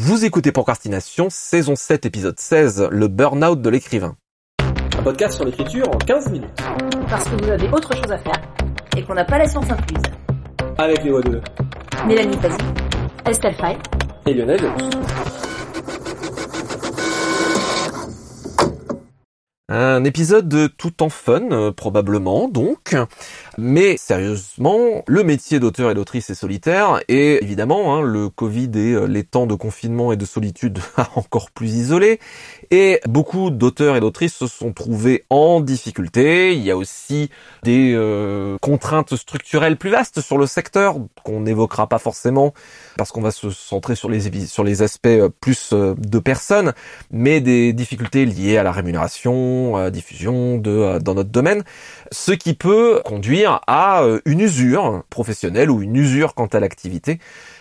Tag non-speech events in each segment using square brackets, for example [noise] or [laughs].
Vous écoutez Procrastination, saison 7, épisode 16, le burn-out de l'écrivain. Un podcast sur l'écriture en 15 minutes. Parce que vous avez autre chose à faire et qu'on n'a pas la science incluse. Avec les voix de Mélanie Pazzi, Estelle Fay et Lionel Delus. Un épisode de tout en fun, euh, probablement, donc. Mais sérieusement, le métier d'auteur et d'autrice est solitaire, et évidemment, hein, le Covid et euh, les temps de confinement et de solitude [laughs] a encore plus isolé, et beaucoup d'auteurs et d'autrices se sont trouvés en difficulté. Il y a aussi des euh, contraintes structurelles plus vastes sur le secteur, qu'on n'évoquera pas forcément, parce qu'on va se centrer sur les, sur les aspects plus de personnes, mais des difficultés liées à la rémunération, euh, diffusion de euh, dans notre domaine, ce qui peut conduire à euh, une usure professionnelle ou une usure quant à l'activité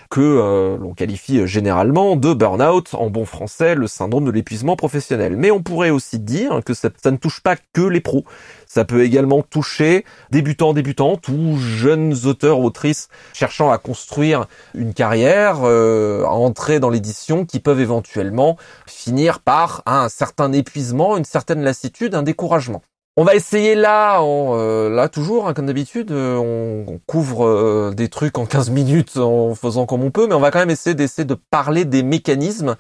que l'on qualifie généralement de burn-out, en bon français, le syndrome de l'épuisement professionnel. Mais on pourrait aussi dire que ça, ne touche pas que les pros. Ça peut également toucher débutants, débutantes ou jeunes auteurs, autrices cherchant à construire une carrière, à entrer dans l'édition, qui peuvent éventuellement finir par un certain épuisement, une certaine lassitude, un découragement. On va essayer là, euh, là toujours, hein, comme d'habitude, euh, on, couvre euh, des trucs en 15 minutes en faisant comme on peut, mais on va quand même essayer d'essayer de parler des mécanismes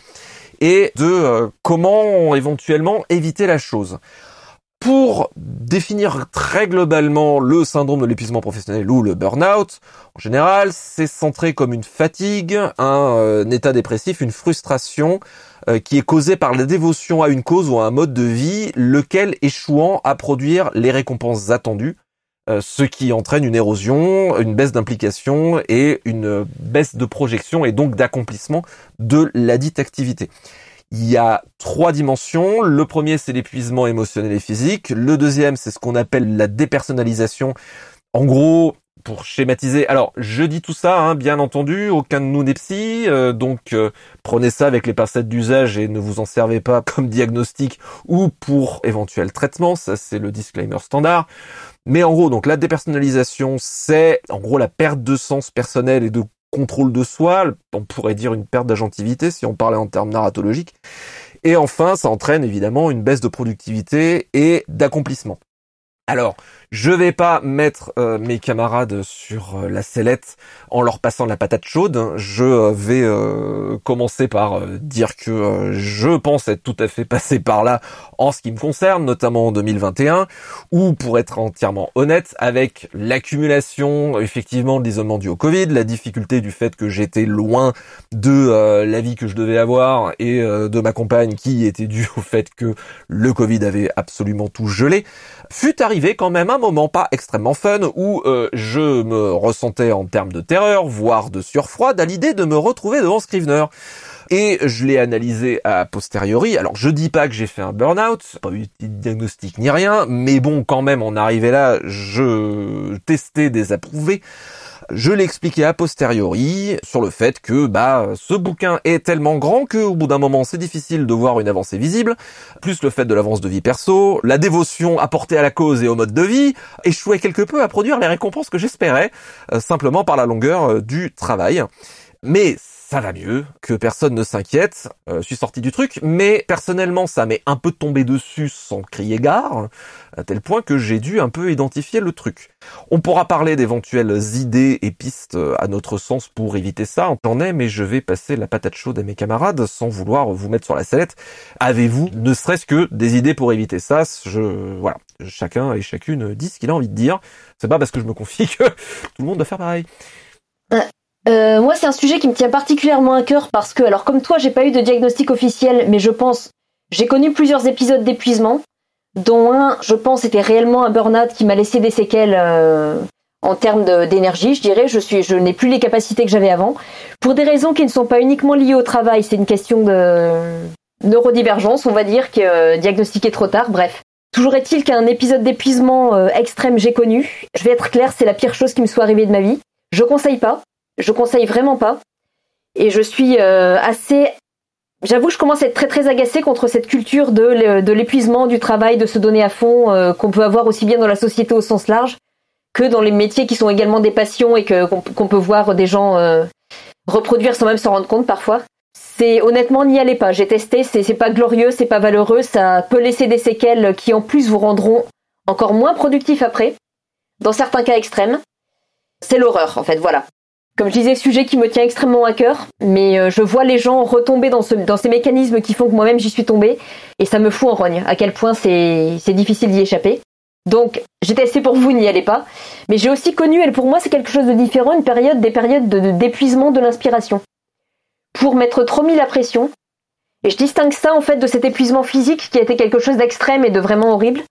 et de comment éventuellement éviter la chose. Pour définir très globalement le syndrome de l'épuisement professionnel ou le burn-out, en général, c'est centré comme une fatigue, un état dépressif, une frustration euh, qui est causé par la dévotion à une cause ou à un mode de vie, lequel échouant à produire les récompenses attendues, euh, ce qui entraîne une érosion, une baisse d'implication et une baisse de projection et donc d'accomplissement de la dite activité. Il y a trois dimensions. Le premier, c'est l'épuisement émotionnel et physique. Le deuxième, c'est ce qu'on appelle la dépersonnalisation. En gros, pour schématiser. Alors, je dis tout ça, hein, bien entendu, aucun de nous n'est psy, euh, donc euh, prenez ça avec les pincettes d'usage et ne vous en servez pas [laughs] comme diagnostic ou pour éventuel traitement, ça c'est le disclaimer standard. Mais en gros, donc la dépersonnalisation, c'est en gros la perte de sens personnel et de contrôle de soi, on pourrait dire une perte d'agentivité si on parlait en termes narratologiques. Et enfin, ça entraîne évidemment une baisse de productivité et d'accomplissement. Alors, je vais pas mettre euh, mes camarades sur euh, la sellette en leur passant la patate chaude. Je euh, vais commencer par dire que je pense être tout à fait [laughs] passé par là en ce qui me concerne, notamment en 2021, ou pour être entièrement honnête, avec l'accumulation effectivement de l'isolement dû au Covid, la difficulté du fait que j'étais loin de la vie que je devais avoir et de ma compagne qui était due au fait que le Covid avait absolument tout gelé, fut arrivé quand même un moment pas extrêmement fun où euh, je me ressentais en termes de terreur, voire de surfroid, à l'idée de me retrouver devant Scrivener. Et je l'ai analysé a posteriori. Alors je dis pas que j'ai fait un burn-out, pas eu de diagnostic ni rien, mais bon quand même on arrivait là, je testais des je l'expliquais a posteriori sur le fait que bah ce bouquin est tellement grand que au bout d'un moment c'est difficile de voir une avancée visible, plus le fait de l'avance de vie perso, la dévotion apportée à la cause et au mode de vie échouait quelque peu à produire les récompenses que j'espérais, euh, simplement par la longueur euh, du travail. Mais ça va mieux, que personne ne s'inquiète, euh, je suis sorti du truc, mais personnellement ça m'est un peu tombé dessus sans crier gare, à tel point que j'ai dû un peu identifier le truc. On pourra parler d'éventuelles idées et pistes à notre sens pour éviter ça, j'en ai, mais je vais passer la patate chaude à mes camarades sans vouloir vous mettre sur la sellette. Avez-vous ne serait-ce que des idées pour éviter ça? Je voilà, chacun et chacune dit ce qu'il a envie de dire. C'est pas parce que je me confie que [laughs] tout le monde doit faire pareil. Euh, euh, moi, c'est un sujet qui me tient particulièrement à cœur parce que, alors comme toi, j'ai pas eu de diagnostic officiel, mais je pense, j'ai connu plusieurs épisodes d'épuisement, dont un, je pense, était réellement un burn-out qui m'a laissé des séquelles euh, en termes d'énergie, je dirais. Je suis, je n'ai plus les capacités que j'avais avant, pour des raisons qui ne sont pas uniquement liées au travail. C'est une question de neurodivergence, on va dire, que euh, diagnostiqué trop tard. Bref. Toujours est-il qu'un épisode d'épuisement euh, extrême j'ai connu. Je vais être clair, c'est la pire chose qui me soit arrivée de ma vie. Je conseille pas. Je conseille vraiment pas. Et je suis euh, assez. J'avoue, je commence à être très très agacée contre cette culture de, l'épuisement du travail, de se donner à fond, euh, qu'on peut avoir aussi bien dans la société au sens large que dans les métiers qui sont également des passions et que qu'on peut voir des gens euh, reproduire sans même s'en rendre compte parfois. c'est honnêtement n'y allez pas. J'ai testé, c'est pas glorieux, c'est pas valeureux, ça peut laisser des séquelles qui en plus vous rendront encore moins productif après, dans certains cas extrêmes. C'est l'horreur en fait, voilà. Comme je disais, sujet qui me tient extrêmement à cœur, mais euh, je vois les gens retomber dans, ce, dans ces mécanismes qui font que moi-même j'y suis tombée, et ça me fout en rogne, à quel point c'est difficile d'y échapper. Donc j'ai testé pour vous, n'y allez pas. Mais j'ai aussi connu, et pour moi c'est quelque chose de différent, une période, des périodes d'épuisement de, de l'inspiration. Pour m'être trop mis la pression. Et je distingue ça en fait de cet épuisement physique qui a été quelque chose d'extrême et de vraiment horrible.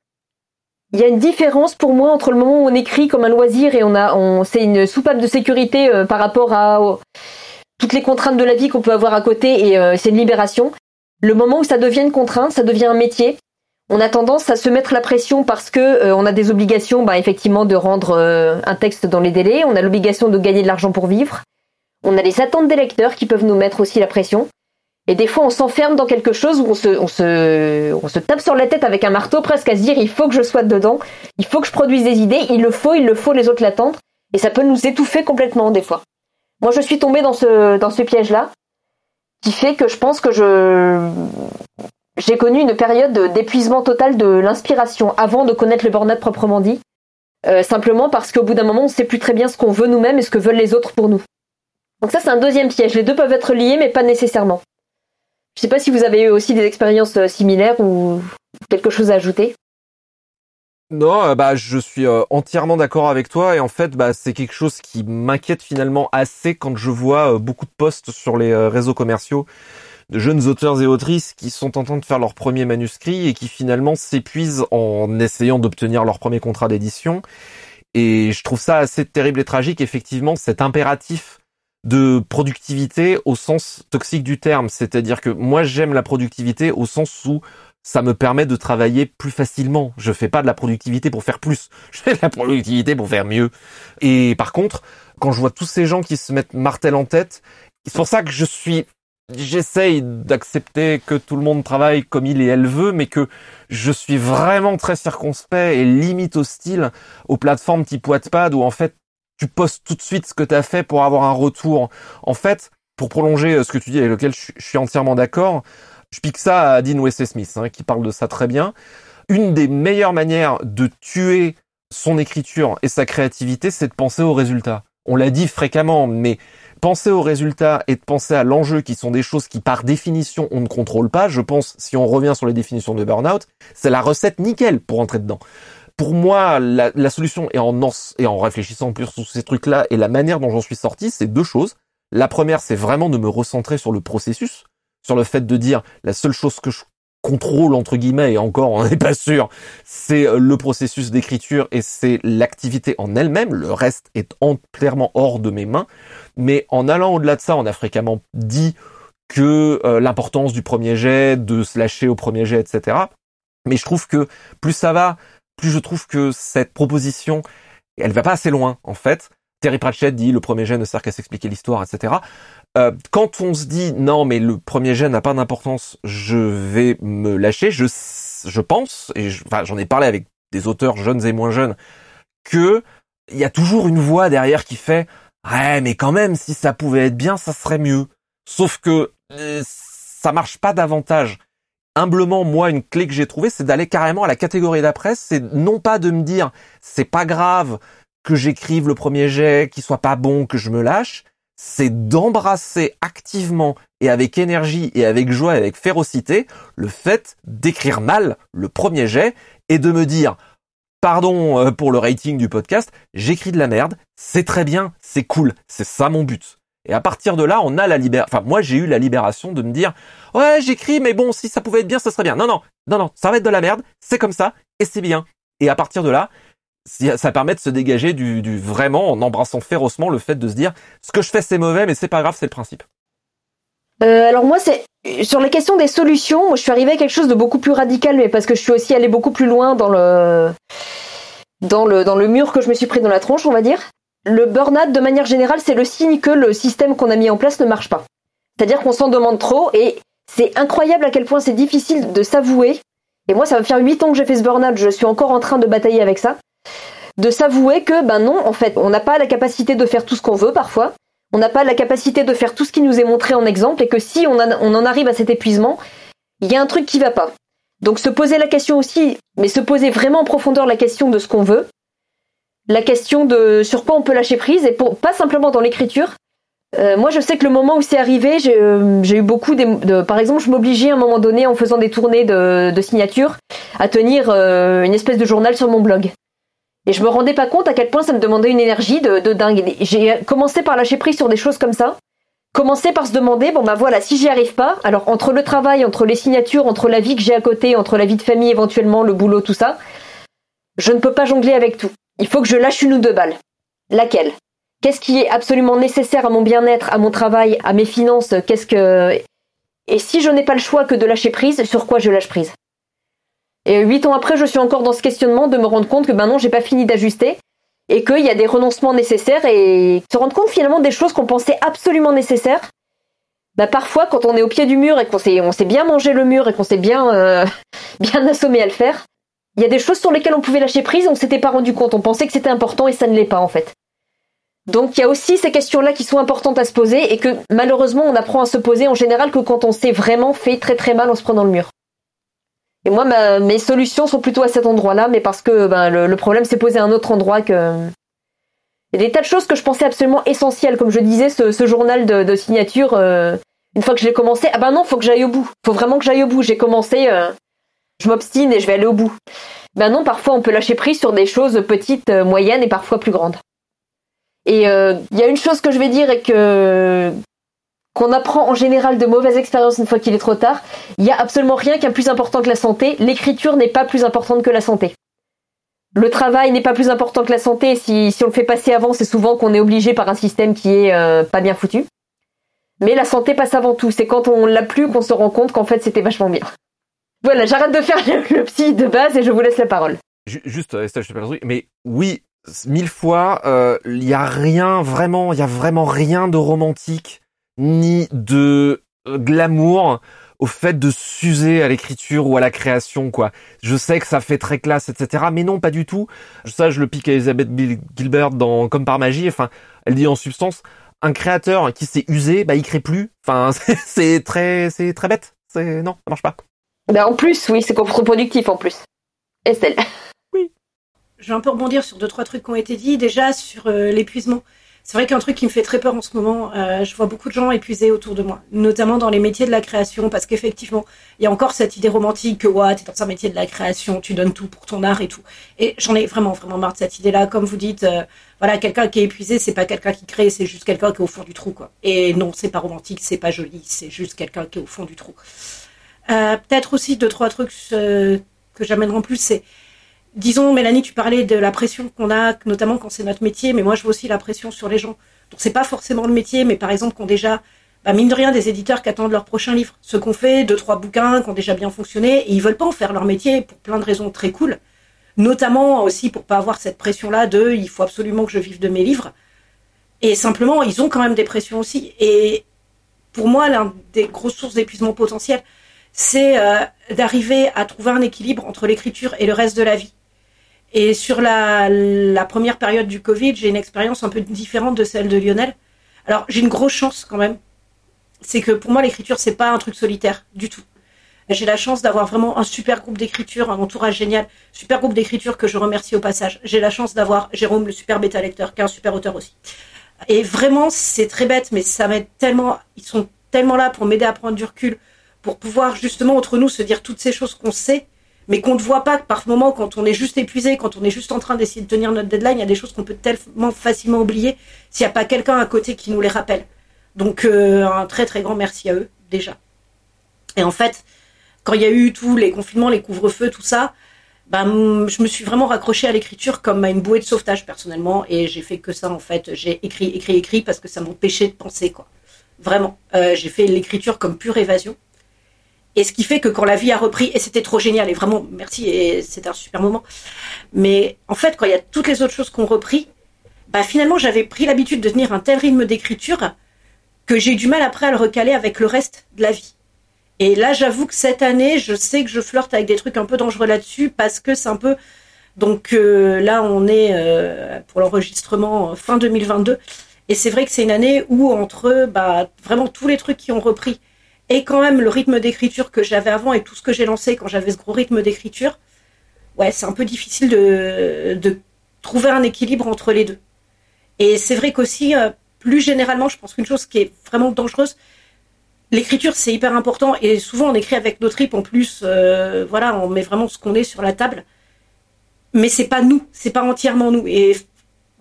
Il y a une différence pour moi entre le moment où on écrit comme un loisir et on a, on, c'est une soupape de sécurité euh, par rapport à toutes les contraintes de la vie qu'on peut avoir à côté et euh, c'est une libération. Le moment où ça devient une contrainte, ça devient un métier. On a tendance à se mettre la pression parce que euh, on a des obligations, bah, effectivement, de rendre un texte dans les délais. On a l'obligation de gagner de l'argent pour vivre. On a les attentes des lecteurs qui peuvent nous mettre aussi la pression. Et des fois, on s'enferme dans quelque chose où on se, on, se, on se tape sur la tête avec un marteau presque à se dire il faut que je sois dedans, il faut que je produise des idées, il le faut, il le faut, les autres l'attendent. Et ça peut nous étouffer complètement des fois. Moi, je suis tombée dans ce, dans ce piège-là, qui fait que je pense que je j'ai connu une période d'épuisement total de l'inspiration avant de connaître le burn proprement dit. Euh, simplement parce qu'au bout d'un moment, on ne sait plus très bien ce qu'on veut nous-mêmes et ce que veulent les autres pour nous. Donc ça, c'est un deuxième piège. Les deux peuvent être liés, mais pas nécessairement. Je sais pas si vous avez eu aussi des expériences euh, similaires ou quelque chose à ajouter. Non, euh, bah je suis euh, entièrement d'accord avec toi et en fait bah c'est quelque chose qui m'inquiète finalement assez quand je vois beaucoup de posts sur les réseaux commerciaux de jeunes auteurs et autrices qui sont en train de faire leur premier manuscrit et qui finalement s'épuisent en essayant d'obtenir leur premier contrat d'édition et je trouve ça assez terrible et tragique effectivement cet impératif de productivité au sens toxique du terme. C'est-à-dire que moi j'aime la productivité au sens où ça me permet de travailler plus facilement. Je fais pas de la productivité pour faire plus. [laughs] Je fais de la productivité pour faire mieux. Et par contre, quand je vois tous ces gens qui se mettent martel en tête, c'est pour ça que je suis j'essaye d'accepter que tout le monde travaille comme il et elle veut, mais que je suis vraiment très circonspect et limite hostile aux plateformes type Wattpad où en fait tu postes tout de suite ce que tu as fait pour avoir un retour. En fait, pour prolonger euh, ce que tu dis avec lequel je, suis entièrement d'accord, je pique ça à Dean Wesley Smith, hein, qui parle de ça très bien. Une des meilleures manières de tuer son écriture et sa créativité, c'est de penser aux résultats. On l'a dit fréquemment, mais penser aux résultats et de penser à l'enjeu qui sont des choses qui par définition on ne contrôle pas, je pense, si on revient sur les définitions de burnout, c'est la recette nickel pour entrer dedans pour moi, la, solution, et en, et en réfléchissant plus sur ces trucs-là, et la manière dont j'en suis sorti, c'est deux choses. La première, c'est vraiment de me recentrer sur le processus, sur le fait de dire la seule chose que je contrôle entre guillemets et encore on n'est pas sûr, c'est euh, le processus d'écriture et c'est l'activité en elle-même. Le reste est entièrement hors de mes mains. Mais en allant au-delà de ça, on a fréquemment dit que euh, l'importance du premier jet, de se lâcher au premier jet, etc. Mais je trouve que plus ça va, plus je trouve que cette proposition, elle va pas assez loin en fait. Terry Pratchett dit le premier jet ne sert qu'à s'expliquer l'histoire, etc. Euh, quand on se dit non mais le premier jet n'a pas d'importance, je vais me lâcher. Je je pense et j'en ai parlé avec des auteurs jeunes et moins jeunes que il y a toujours une voix derrière qui fait ouais mais quand même si ça pouvait être bien ça serait mieux. Sauf que euh, ça marche pas davantage humblement, moi, une clé que j'ai trouvée, c'est d'aller carrément à la catégorie d'après. C'est non pas de me dire, c'est pas grave que j'écrive le premier jet, qu'il soit pas bon, que je me lâche. C'est d'embrasser activement et avec énergie et avec joie et avec férocité le fait d'écrire mal le premier jet et de me dire, pardon euh, pour le rating du podcast, j'écris de la merde, c'est très bien, c'est cool, c'est ça mon but. Et à partir de là, on a la libération. Enfin, moi, j'ai eu la libération de me dire, ouais, j'écris, mais bon, si ça pouvait être bien, ça serait bien. Non, non, non, non, ça va être de la merde, c'est comme ça, et c'est bien. Et à partir de là, ça permet de se dégager du, vraiment en embrassant férocement le fait de se dire, ce que je fais, c'est mauvais, mais c'est pas grave, c'est le principe. Euh, alors moi, c'est sur les questions des solutions. Moi, je suis arrivée à quelque chose de beaucoup plus radical, mais parce que je suis aussi allée beaucoup plus loin dans le dans le dans le mur que je me suis pris dans la tronche, on va dire le burn-out, de manière générale, c'est le signe que le système qu'on a mis en place ne marche pas. C'est-à-dire qu'on s'en demande trop et c'est incroyable à quel point c'est difficile de s'avouer. Et moi, ça va faire 8 ans que j'ai fait ce burn-out, je suis encore en train de batailler avec ça. De s'avouer que, ben non, en fait, on n'a pas la capacité de faire tout ce qu'on veut parfois. on n'a pas la capacité de faire tout ce qui nous est montré en exemple et que si on, on en arrive à cet épuisement, il y a un truc qui va pas. Donc se poser la question aussi, mais se poser vraiment en profondeur la question de ce qu'on veut, la question de sur quoi on peut lâcher prise et pour, pas simplement dans l'écriture. Euh, moi, je sais que le moment où c'est arrivé, j'ai euh, eu beaucoup de, par exemple, je m'obligeais à un moment donné en faisant des tournées de, de signature à tenir euh, une espèce de journal sur mon blog. Et je me rendais pas compte à quel point ça me demandait une énergie de, de dingue. J'ai commencé par lâcher prise sur des choses comme ça. Commencer par se demander, bon bah voilà, si j'y arrive pas, alors entre le travail, entre les signatures, entre la vie que j'ai à côté, entre la vie de famille éventuellement, le boulot, tout ça, je ne peux pas jongler avec tout. Il faut que je lâche une ou deux balles. Laquelle? Qu'est-ce qui est absolument nécessaire à mon bien-être, à mon travail, à mes finances? Qu'est-ce que Et si je n'ai pas le choix que de lâcher prise, sur quoi je lâche prise? Et huit ans après, je suis encore dans ce questionnement de me rendre compte que ben non, j'ai pas fini d'ajuster et qu'il y a des renoncements nécessaires et se rendre compte finalement des choses qu'on pensait absolument nécessaires. Bah parfois, quand on est au pied du mur et qu'on s'est bien mangé le mur et qu'on s'est bien euh, [laughs] bien assommé à le faire, il y a des choses sur lesquelles on pouvait lâcher prise, on s'était pas rendu compte, on pensait que c'était important et ça ne l'est pas en fait. Donc il y a aussi ces questions-là qui sont importantes à se poser et que malheureusement on apprend à se poser en général que quand on s'est vraiment fait très très mal en se prenant le mur. Et moi, mes solutions sont plutôt à cet endroit-là, mais parce que ben, le, problème s'est posé à un autre endroit que. Il y a des tas de choses que je pensais absolument essentielles, comme je disais, ce, journal de, signature. Euh, une fois que je l'ai commencé, ah ben non, faut que j'aille au bout. Faut vraiment que j'aille au bout. J'ai commencé, euh, je m'obstine et je vais aller au bout. Ben non, parfois on peut lâcher prise sur des choses petites, euh, moyennes et parfois plus grandes. Et il y a une chose que je vais dire et que qu'on apprend en général de mauvaises expériences une fois qu'il est trop tard, il n'y a absolument rien qui est plus important que la santé. L'écriture n'est pas plus importante que la santé. Le travail n'est pas plus important que la santé. Si, si on le fait passer avant, c'est souvent qu'on est obligé par un système qui est euh, pas bien foutu. Mais la santé passe avant tout. C'est quand on l'a plus qu'on se rend compte qu'en fait c'était vachement bien. Voilà, j'arrête de faire le, psy de base et je vous laisse la parole. Juste, Estelle, je truc, mais oui, mille fois, euh, il y a rien vraiment, il y a vraiment rien de romantique ni de euh, glamour au fait de s'user à l'écriture ou à la création, quoi. Je sais que ça fait très classe, etc. Mais non, pas du tout. Ça, je le pique à Elizabeth Gilbert dans Comme par magie. Enfin, elle dit en substance, un créateur qui s'est usé, bah, il crée plus. Enfin, [laughs] c'est très, c'est très bête. C'est, non, ça marche pas. Bah, en plus, oui, c'est contre-productif, en plus. Estelle. Oui. Je vais un peu rebondir sur deux, trois trucs qui ont été dit. Déjà, sur euh, l'épuisement. C'est vrai qu'un truc qui me fait très peur en ce moment, euh, je vois beaucoup de gens épuisés autour de moi, notamment dans les métiers de la création, parce qu'effectivement, il y a encore cette idée romantique que ouais, t'es dans un métier de la création, tu donnes tout pour ton art et tout. Et j'en ai vraiment vraiment marre de cette idée-là. Comme vous dites, euh, voilà, quelqu'un qui est épuisé, c'est pas quelqu'un qui crée, c'est juste quelqu'un qui est au fond du trou, quoi. Et non, c'est pas romantique, c'est pas joli, c'est juste quelqu'un qui est au fond du trou. Euh, Peut-être aussi deux trois trucs euh, que j'amènerai en plus, c'est disons, Mélanie, tu parlais de la pression qu'on a, notamment quand c'est notre métier, mais moi je vois aussi la pression sur les gens. Donc c'est pas forcément le métier, mais par exemple, qu'on déjà, bah, mine de rien, des éditeurs qui attendent leur prochain livre. Ceux qu'on fait, deux, trois bouquins qui ont déjà bien fonctionné, et ils veulent pas en faire leur métier pour plein de raisons très cool. Notamment aussi pour pas avoir cette pression-là de il faut absolument que je vive de mes livres. Et simplement, ils ont quand même des pressions aussi. Et pour moi, l'un des grosses sources d'épuisement potentiel, c'est euh, d'arriver à trouver un équilibre entre l'écriture et le reste de la vie. Et sur la, première période du Covid, j'ai une expérience un peu différente de celle de Lionel. Alors, j'ai une grosse chance quand même. C'est que pour moi, l'écriture, c'est pas un truc solitaire du tout. J'ai la chance d'avoir vraiment un super groupe d'écriture, un entourage génial, super groupe d'écriture que je remercie au passage. J'ai la chance d'avoir Jérôme, le super bêta lecteur, qui est un super auteur aussi. Et vraiment, c'est très bête, mais ça m'aide tellement, ils sont tellement là pour m'aider à prendre du recul, pour pouvoir justement entre nous se dire toutes ces choses qu'on sait mais qu'on ne voit pas par moment, quand on est juste épuisé, quand on est juste en train d'essayer de tenir notre deadline, il y a des choses qu'on peut tellement facilement oublier s'il n'y a pas quelqu'un à côté qui nous les rappelle. Donc euh, un très très grand merci à eux déjà. Et en fait, quand il y a eu tous les confinements, les couvre-feux, tout ça, ben, je me suis vraiment raccrochée à l'écriture comme à une bouée de sauvetage personnellement et j'ai fait que ça en fait. J'ai écrit, écrit, écrit parce que ça m'empêchait de penser quoi. Vraiment, euh, j'ai fait l'écriture comme pure évasion. Et ce qui fait que quand la vie a repris, et c'était trop génial, et vraiment merci, et c'était un super moment. Mais en fait, quand il y a toutes les autres choses qu'on repris, bah finalement j'avais pris l'habitude de tenir un tel rythme d'écriture que j'ai eu du mal après à le recaler avec le reste de la vie. Et là, j'avoue que cette année, je sais que je flirte avec des trucs un peu dangereux là-dessus parce que c'est un peu. Donc euh, là, on est euh, pour l'enregistrement fin 2022 Et c'est vrai que c'est une année où entre bah, vraiment tous les trucs qui ont repris et quand même le rythme d'écriture que j'avais avant et tout ce que j'ai lancé quand j'avais ce gros rythme d'écriture, ouais, c'est un peu difficile de, de trouver un équilibre entre les deux. Et c'est vrai qu'aussi, euh, plus généralement, je pense qu'une chose qui est vraiment dangereuse, l'écriture c'est hyper important et souvent on écrit avec nos tripes en plus, euh, voilà, on met vraiment ce qu'on est sur la table. Mais c'est pas nous, c'est pas entièrement nous.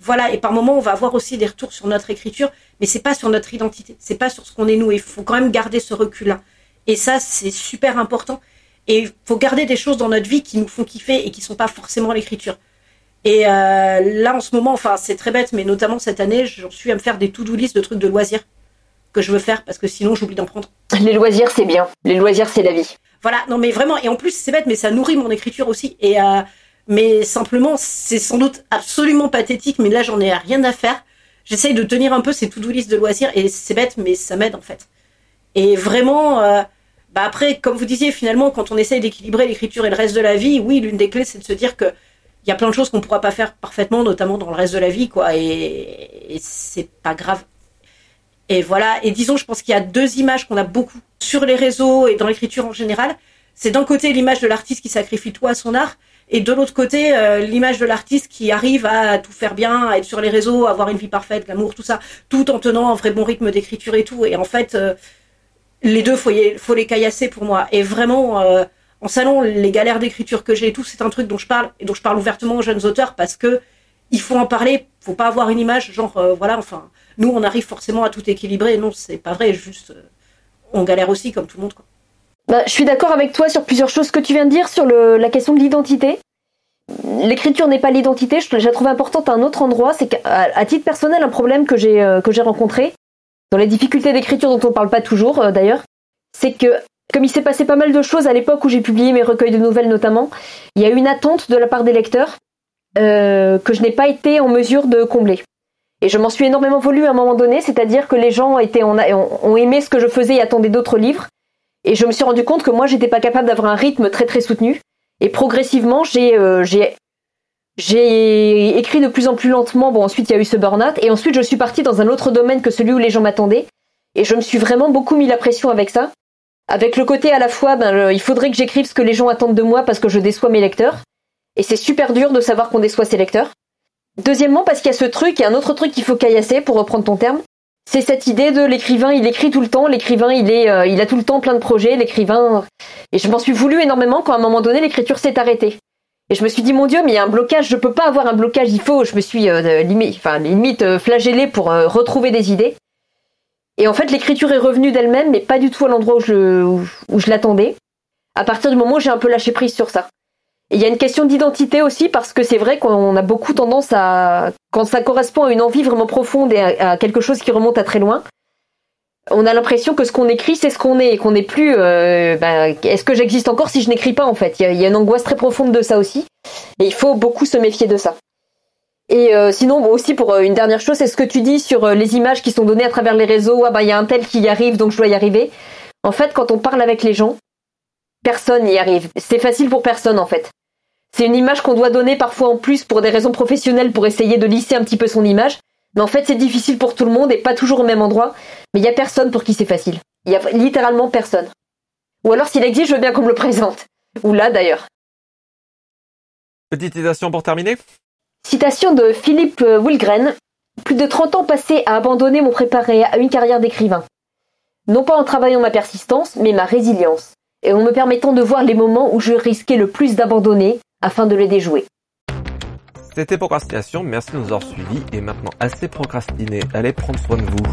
Voilà, et par moments on va avoir aussi des retours sur notre écriture, mais c'est pas sur notre identité, c'est pas sur ce qu'on est nous. Il faut quand même garder ce recul-là. Et ça, c'est super important. Et il faut garder des choses dans notre vie qui nous font kiffer et qui sont pas forcément l'écriture. Et euh, là, en ce moment, enfin, c'est très bête, mais notamment cette année, j'en suis à me faire des to-do list de trucs de loisirs que je veux faire parce que sinon, j'oublie d'en prendre. Les loisirs, c'est bien. Les loisirs, c'est la vie. Voilà, non, mais vraiment, et en plus, c'est bête, mais ça nourrit mon écriture aussi. Et euh, mais simplement, c'est sans doute absolument pathétique, mais là, j'en ai rien à faire. J'essaye de tenir un peu ces to-do de loisirs et c'est bête, mais ça m'aide en fait. Et vraiment, euh, bah après, comme vous disiez, finalement, quand on essaye d'équilibrer l'écriture et le reste de la vie, oui, l'une des clés, c'est de se dire que il y a plein de choses qu'on pourra pas faire parfaitement, notamment dans le reste de la vie, quoi. Et c'est pas grave. Et voilà. Et disons, je pense qu'il y a deux images qu'on a beaucoup sur les réseaux et dans l'écriture en général. C'est d'un côté l'image de l'artiste qui sacrifie tout à son art, et de l'autre côté euh, l'image de l'artiste qui arrive à tout faire bien, à être sur les réseaux, à avoir une vie parfaite, l'amour, tout ça, tout en tenant un vrai bon rythme d'écriture et tout. Et en fait, euh, les deux, faut, y, faut les caillasser pour moi. Et vraiment, euh, en salon, les galères d'écriture que j'ai et tout, c'est un truc dont je parle et dont je parle ouvertement aux jeunes auteurs parce que il faut en parler. Faut pas avoir une image genre voilà. Enfin, nous, on arrive forcément à tout équilibrer. Non, c'est pas vrai. Juste, on galère aussi comme tout le monde. Quoi. Bah, je suis d'accord avec toi sur plusieurs choses que tu viens de dire sur le, la question de l'identité. L'écriture n'est pas l'identité. Je, la trouve importante à un autre endroit. C'est qu'à titre personnel, un problème que j'ai euh, que j'ai rencontré dans les difficultés d'écriture dont on parle pas toujours euh, d'ailleurs, c'est que comme il s'est passé pas mal de choses à l'époque où j'ai publié mes recueils de nouvelles notamment, il y a une attente de la part des lecteurs euh, que je n'ai pas été en mesure de combler. Et je m'en suis énormément voulu à un moment donné, c'est-à-dire que les gens étaient en, ont aimé ce que je faisais et attendaient d'autres livres. Et je me suis rendu compte que moi, j'étais pas capable d'avoir un rythme très très soutenu. Et progressivement, j'ai euh, j'ai écrit de plus en plus lentement. Bon, ensuite, il y a eu ce burn-out. Et ensuite, je suis partie dans un autre domaine que celui où les gens m'attendaient. Et je me suis vraiment beaucoup mis la pression avec ça. Avec le côté à la fois, ben, il faudrait que j'écrive ce que les gens attendent de moi parce que je déçois mes lecteurs. Et c'est super dur de savoir qu'on déçoit ses lecteurs. Deuxièmement, parce qu'il y a ce truc, a un autre truc qu'il faut caillasser, pour reprendre ton terme. C'est cette idée de l'écrivain, il écrit tout le temps, l'écrivain, il est, euh, il a tout le temps plein de projets, l'écrivain. Et je m'en suis voulu énormément quand à un moment donné l'écriture s'est arrêtée. Et je me suis dit mon Dieu, mais il y a un blocage, je peux pas avoir un blocage, il faut. Je me suis euh, limite, enfin limite euh, flagellée pour euh, retrouver des idées. Et en fait, l'écriture est revenue d'elle-même, mais pas du tout à l'endroit où je, où, je l'attendais. À partir du moment où j'ai un peu lâché prise sur ça. Il y a une question d'identité aussi, parce que c'est vrai qu'on a beaucoup tendance à, quand ça correspond à une envie vraiment profonde et à, quelque chose qui remonte à très loin, on a l'impression que ce qu'on écrit, c'est ce qu'on est, et qu'on n'est plus. Euh, bah, Est-ce que j'existe encore si je n'écris pas en fait? Il y, a, il y, a, une angoisse très profonde de ça aussi, et il faut beaucoup se méfier de ça. Et euh, sinon, bon, aussi pour euh, une dernière chose, c'est ce que tu dis sur euh, les images qui sont données à travers les réseaux. Ah bah il y a un tel qui y arrive, donc je dois y arriver? En fait, quand on parle avec les gens, personne n'y arrive. C'est facile pour personne en fait. C'est une image qu'on doit donner parfois en plus pour des raisons professionnelles pour essayer de lisser un petit peu son image. Mais en fait, c'est difficile pour tout le monde et pas toujours au même endroit. Mais il y a personne pour qui c'est facile. Il y a littéralement personne. Ou alors s'il existe, je veux bien qu'on me le présente. Ou là d'ailleurs. Petite citation pour terminer Citation de Philippe Wilgren. Plus de 30 ans passés à abandonner m'ont préparé à une carrière d'écrivain. Non pas en travaillant ma persistance, mais ma résilience. Et en me permettant de voir les moments où je risquais le plus d'abandonner afin de les déjouer. C'était Procrastination, merci de nous avoir suivis et maintenant assez procrastiné, allez prendre soin de vous.